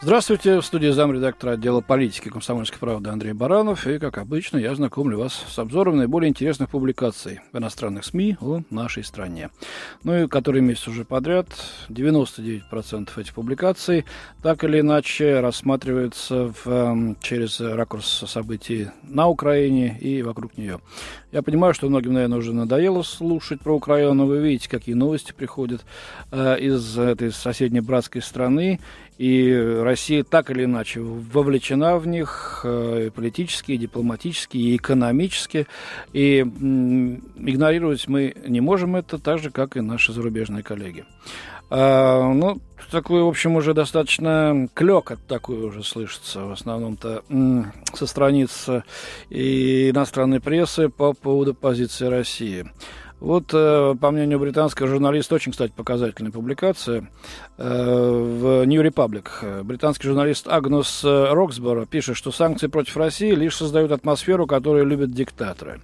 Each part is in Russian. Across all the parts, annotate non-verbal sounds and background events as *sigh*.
Здравствуйте, в студии замредактора отдела политики комсомольской правды Андрей Баранов. И, как обычно, я знакомлю вас с обзором наиболее интересных публикаций в иностранных СМИ о нашей стране. Ну и который месяц уже подряд, 99% этих публикаций так или иначе рассматриваются в, эм, через ракурс событий на Украине и вокруг нее. Я понимаю, что многим, наверное, уже надоело слушать про Украину, вы видите, какие новости приходят э, из этой соседней братской страны. И Россия так или иначе вовлечена в них э, политически, дипломатически, и экономически. И игнорировать мы не можем это так же, как и наши зарубежные коллеги. А, ну, такой, в общем, уже достаточно клёк такой уже слышится, в основном-то со страниц и иностранной прессы по поводу позиции России. Вот, э, по мнению британского журналиста, очень, кстати, показательная публикация э, в New Republic. Британский журналист Агнус Роксборо пишет, что санкции против России лишь создают атмосферу, которую любят диктаторы.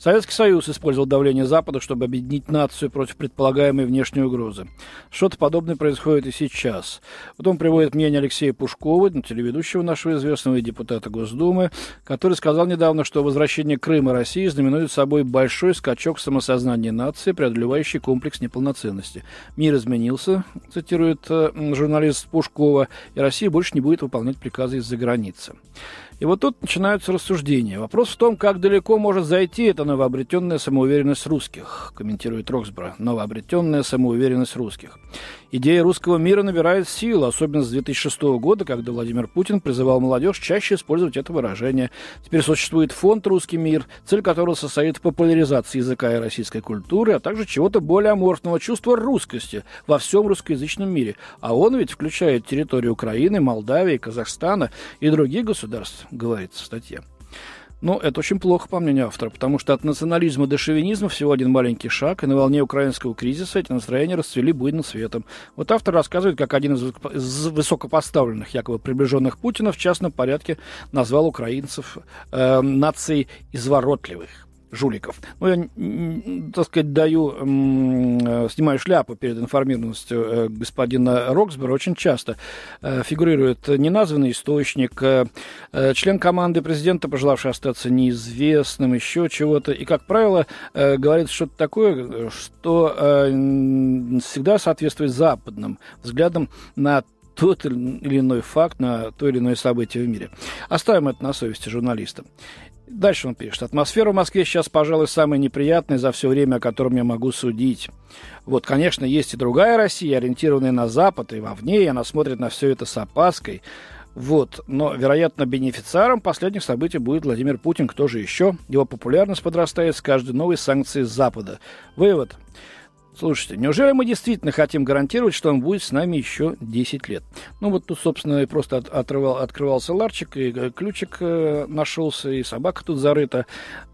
Советский Союз использовал давление Запада, чтобы объединить нацию против предполагаемой внешней угрозы. Что-то подобное происходит и сейчас. Потом приводит мнение Алексея Пушкова, телеведущего нашего известного и депутата Госдумы, который сказал недавно, что возвращение Крыма России знаменует собой большой скачок самосознания нации, преодолевающий комплекс неполноценности. Мир изменился, цитирует э, журналист Пушкова, и Россия больше не будет выполнять приказы из-за границы. И вот тут начинаются рассуждения. Вопрос в том, как далеко может зайти эта новообретенная самоуверенность русских, комментирует Роксбро. Новообретенная самоуверенность русских. Идея русского мира набирает силу, особенно с 2006 года, когда Владимир Путин призывал молодежь чаще использовать это выражение. Теперь существует фонд «Русский мир», цель которого состоит в популяризации языка и российской культуры, а также чего-то более аморфного чувства русскости во всем русскоязычном мире. А он ведь включает территорию Украины, Молдавии, Казахстана и других государств, говорится в статье. Ну, это очень плохо, по мнению автора, потому что от национализма до шовинизма всего один маленький шаг, и на волне украинского кризиса эти настроения расцвели буйным светом. Вот автор рассказывает, как один из высокопоставленных, якобы приближенных Путина, в частном порядке назвал украинцев э, нацией изворотливых жуликов. Ну, я, так сказать, даю, э, снимаю шляпу перед информированностью э, господина Роксбера. Очень часто э, фигурирует неназванный источник, член команды президента, пожелавший остаться неизвестным, еще чего-то. И, как правило, говорит что-то такое, что всегда соответствует западным взглядам на тот или иной факт, на то или иное событие в мире. Оставим это на совести журналиста. Дальше он пишет. Атмосфера в Москве сейчас, пожалуй, самая неприятная за все время, о котором я могу судить. Вот, конечно, есть и другая Россия, ориентированная на Запад, и вовне, и она смотрит на все это с опаской. Вот, но, вероятно, бенефициаром последних событий будет Владимир Путин, кто же еще? Его популярность подрастает с каждой новой санкцией Запада. Вывод. Слушайте, неужели мы действительно хотим гарантировать, что он будет с нами еще 10 лет? Ну, вот тут, собственно, просто от, отрывал, открывался ларчик, и э, ключик э, нашелся, и собака тут зарыта.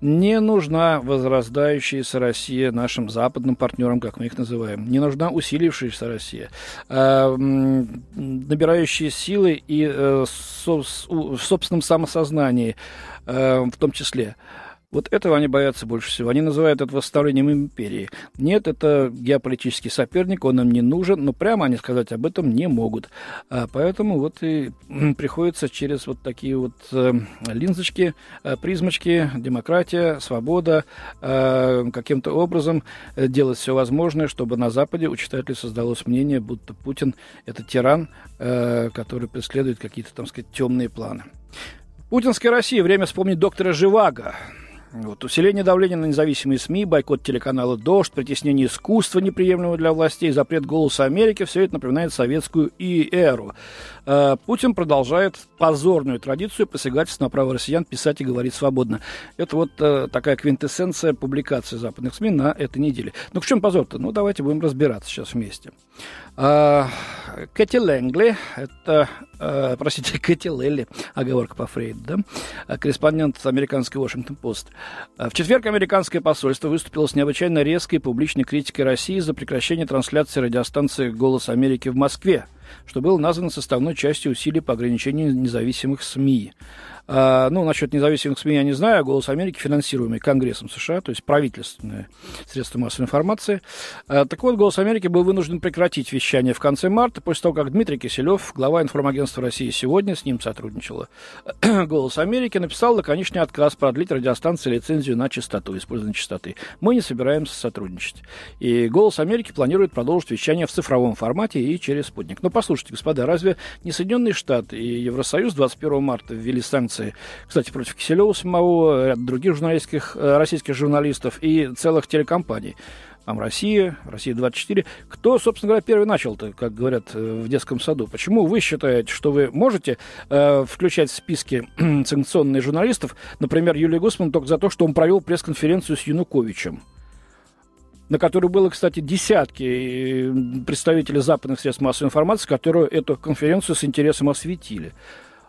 Не нужна возрастающаяся Россия нашим западным партнерам, как мы их называем. Не нужна усилившаяся Россия. Э, набирающая силы и э, со, в собственном самосознании э, в том числе. Вот этого они боятся больше всего. Они называют это восстановлением империи. Нет, это геополитический соперник, он им не нужен, но прямо они сказать об этом не могут. А поэтому вот и приходится через вот такие вот э, линзочки, э, призмочки, демократия, свобода, э, каким-то образом э, делать все возможное, чтобы на Западе у читателей создалось мнение, будто Путин это тиран, э, который преследует какие-то, там сказать, темные планы. Путинская Россия. Время вспомнить доктора Живаго. Вот. Усиление давления на независимые СМИ, бойкот телеканала «Дождь», притеснение искусства, неприемлемого для властей, запрет «Голоса Америки» – все это напоминает советскую и эру. Э, Путин продолжает позорную традицию посягательств на право россиян писать и говорить свободно. Это вот э, такая квинтэссенция публикации западных СМИ на этой неделе. Ну, к чем позор-то? Ну, давайте будем разбираться сейчас вместе. А, Кэти Лэнгли, это, а, простите, *laughs* Кэти Лелли, оговорка по Фрейду, да, а, корреспондент американской Вашингтон-Пост. В четверг американское посольство выступило с необычайно резкой публичной критикой России за прекращение трансляции радиостанции «Голос Америки» в Москве – что было названо составной частью усилий по ограничению независимых СМИ. А, ну, насчет независимых СМИ я не знаю. «Голос Америки», финансируемый Конгрессом США, то есть правительственные средства массовой информации. А, так вот, «Голос Америки» был вынужден прекратить вещание в конце марта, после того, как Дмитрий Киселев, глава информагентства России сегодня, с ним сотрудничала *clears throat* «Голос Америки», написал лаконичный отказ продлить радиостанции лицензию на частоту, использование частоты. Мы не собираемся сотрудничать. И «Голос Америки» планирует продолжить вещание в цифровом формате и через спутник. Но послушайте, господа, разве не Соединенные Штаты и Евросоюз 21 марта ввели санкции кстати, против Киселева самого, ряд других журналистских, э, российских журналистов и целых телекомпаний. Там Россия, Россия-24. Кто, собственно говоря, первый начал-то, как говорят э, в детском саду? Почему вы считаете, что вы можете э, включать в списки *clears throat* санкционных журналистов, например, Юлию Гусман, только за то, что он провел пресс-конференцию с Януковичем? На которой было, кстати, десятки э, представителей западных средств массовой информации, которые эту конференцию с интересом осветили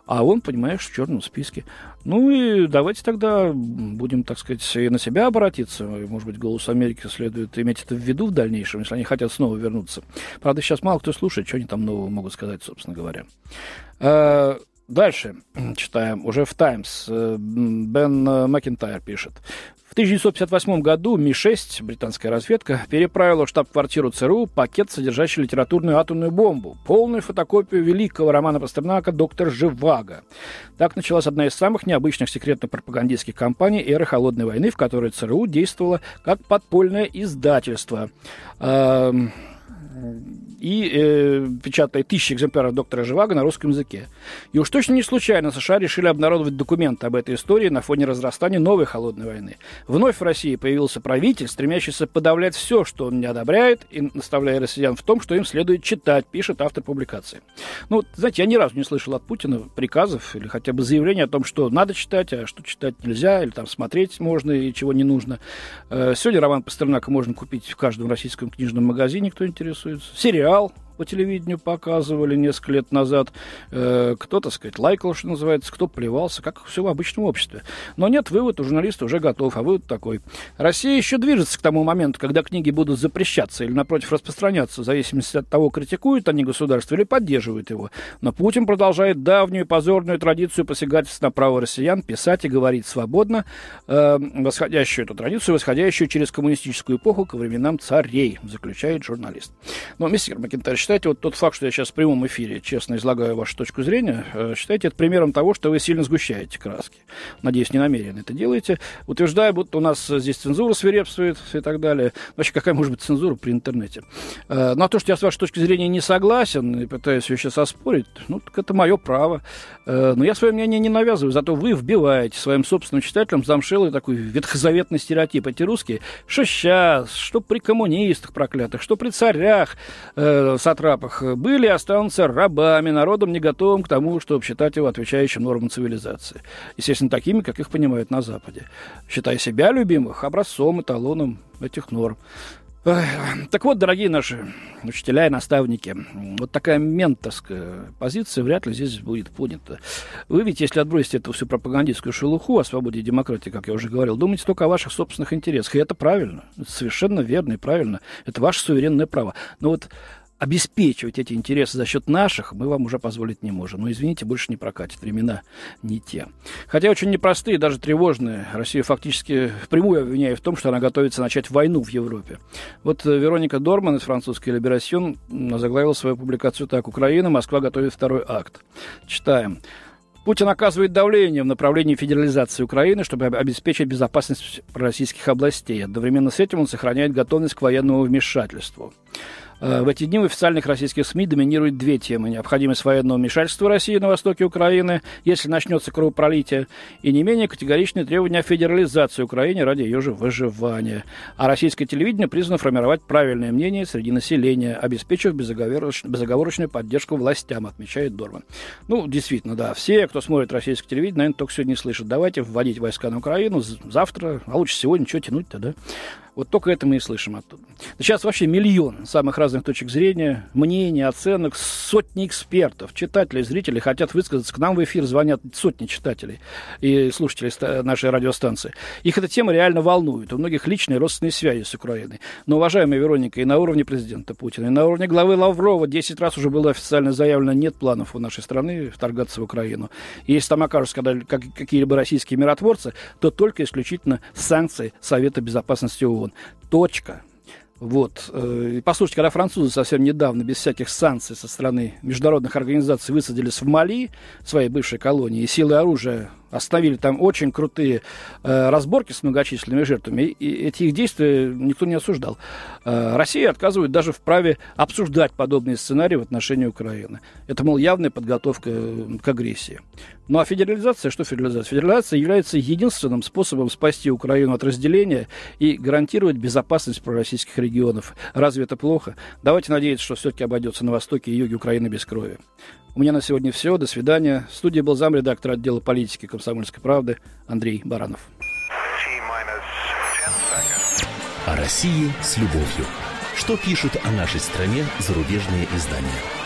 а он, понимаешь, в черном списке. Ну и давайте тогда будем, так сказать, и на себя обратиться. Может быть, «Голос Америки» следует иметь это в виду в дальнейшем, если они хотят снова вернуться. Правда, сейчас мало кто слушает, что они там нового могут сказать, собственно говоря. Дальше читаем, уже в «Таймс». Э, Бен Макентайр пишет. В 1958 году Ми-6, британская разведка, переправила в штаб-квартиру ЦРУ пакет, содержащий литературную атомную бомбу, полную фотокопию великого романа Пастернака «Доктор Живаго». Так началась одна из самых необычных секретно-пропагандистских кампаний эры Холодной войны, в которой ЦРУ действовала как подпольное издательство и э, печатает тысячи экземпляров доктора Живаго на русском языке. И уж точно не случайно США решили обнародовать документы об этой истории на фоне разрастания новой холодной войны. Вновь в России появился правитель, стремящийся подавлять все, что он не одобряет, и наставляя россиян в том, что им следует читать, пишет автор публикации. Ну, знаете, я ни разу не слышал от Путина приказов или хотя бы заявления о том, что надо читать, а что читать нельзя, или там смотреть можно и чего не нужно. Э, сегодня роман Пастернака можно купить в каждом российском книжном магазине, кто интересуется. Сериал сериал по телевидению показывали несколько лет назад. Э, кто, так сказать, лайкал, что называется, кто плевался, как все в обычном обществе. Но нет, вывод у журналиста уже готов, а вывод такой. Россия еще движется к тому моменту, когда книги будут запрещаться или, напротив, распространяться, в зависимости от того, критикуют они государство или поддерживают его. Но Путин продолжает давнюю позорную традицию посягательств на право россиян писать и говорить свободно, э, восходящую эту традицию, восходящую через коммунистическую эпоху к временам царей, заключает журналист. Но, мистер Макентарь, считайте вот тот факт, что я сейчас в прямом эфире честно излагаю вашу точку зрения, э, считайте это примером того, что вы сильно сгущаете краски. Надеюсь, не намеренно это делаете, утверждая, будто у нас здесь цензура свирепствует и так далее. Вообще, какая может быть цензура при интернете? Э, ну, а то, что я с вашей точки зрения не согласен и пытаюсь ее сейчас оспорить, ну, так это мое право. Э, но я свое мнение не навязываю, зато вы вбиваете своим собственным читателям замшелый такой ветхозаветный стереотип. Эти русские, что сейчас, что при коммунистах проклятых, что при царях, сатрапах были и останутся рабами, народом не готовым к тому, чтобы считать его отвечающим нормам цивилизации. Естественно, такими, как их понимают на Западе. Считая себя любимых образцом, эталоном этих норм. Так вот, дорогие наши учителя и наставники, вот такая менторская позиция вряд ли здесь будет понята. Вы ведь, если отбросить эту всю пропагандистскую шелуху о свободе и демократии, как я уже говорил, думаете только о ваших собственных интересах. И это правильно. Совершенно верно и правильно. Это ваше суверенное право. Но вот обеспечивать эти интересы за счет наших мы вам уже позволить не можем. Но, извините, больше не прокатит. Времена не те. Хотя очень непростые, даже тревожные. Россия фактически впрямую обвиняет в том, что она готовится начать войну в Европе. Вот э, Вероника Дорман из французской «Либерасьон» заглавила свою публикацию так. «Украина, Москва готовит второй акт». Читаем. Путин оказывает давление в направлении федерализации Украины, чтобы обеспечить безопасность российских областей. Одновременно с этим он сохраняет готовность к военному вмешательству. Э, в эти дни в официальных российских СМИ доминируют две темы. Необходимость военного вмешательства России на востоке Украины, если начнется кровопролитие, и не менее категоричные требования о федерализации Украины ради ее же выживания. А российское телевидение призвано формировать правильное мнение среди населения, обеспечив безоговороч... безоговорочную поддержку властям, отмечает Дорман. Ну, действительно, да, все, кто смотрит российское телевидение, наверное, только сегодня слышат. Давайте вводить войска на Украину завтра, а лучше сегодня, что тянуть-то, да? Вот только это мы и слышим оттуда. Сейчас вообще миллион самых разных точек зрения, мнений, оценок, сотни экспертов, читателей, зрителей хотят высказаться. К нам в эфир звонят сотни читателей и слушателей нашей радиостанции. Их эта тема реально волнует. У многих личные родственные связи с Украиной. Но, уважаемая Вероника, и на уровне президента Путина, и на уровне главы Лаврова 10 раз уже было официально заявлено, нет планов у нашей страны вторгаться в Украину. И если там окажутся какие-либо российские миротворцы, то только исключительно санкции Совета Безопасности ООН. Точка. Вот. Э, и послушайте, когда французы совсем недавно, без всяких санкций со стороны международных организаций, высадились в Мали, своей бывшей колонии, и силы оружия остановили там очень крутые э, разборки с многочисленными жертвами, и эти их действия никто не осуждал. Э, Россия отказывает даже в праве обсуждать подобные сценарии в отношении Украины. Это, мол, явная подготовка к агрессии. Ну а федерализация, что федерализация? Федерализация является единственным способом спасти Украину от разделения и гарантировать безопасность пророссийских регионов. Разве это плохо? Давайте надеяться, что все-таки обойдется на востоке и юге Украины без крови. У меня на сегодня все. До свидания. В студии был замредактор отдела политики комсомольской правды Андрей Баранов. О России с любовью. Что пишут о нашей стране зарубежные издания?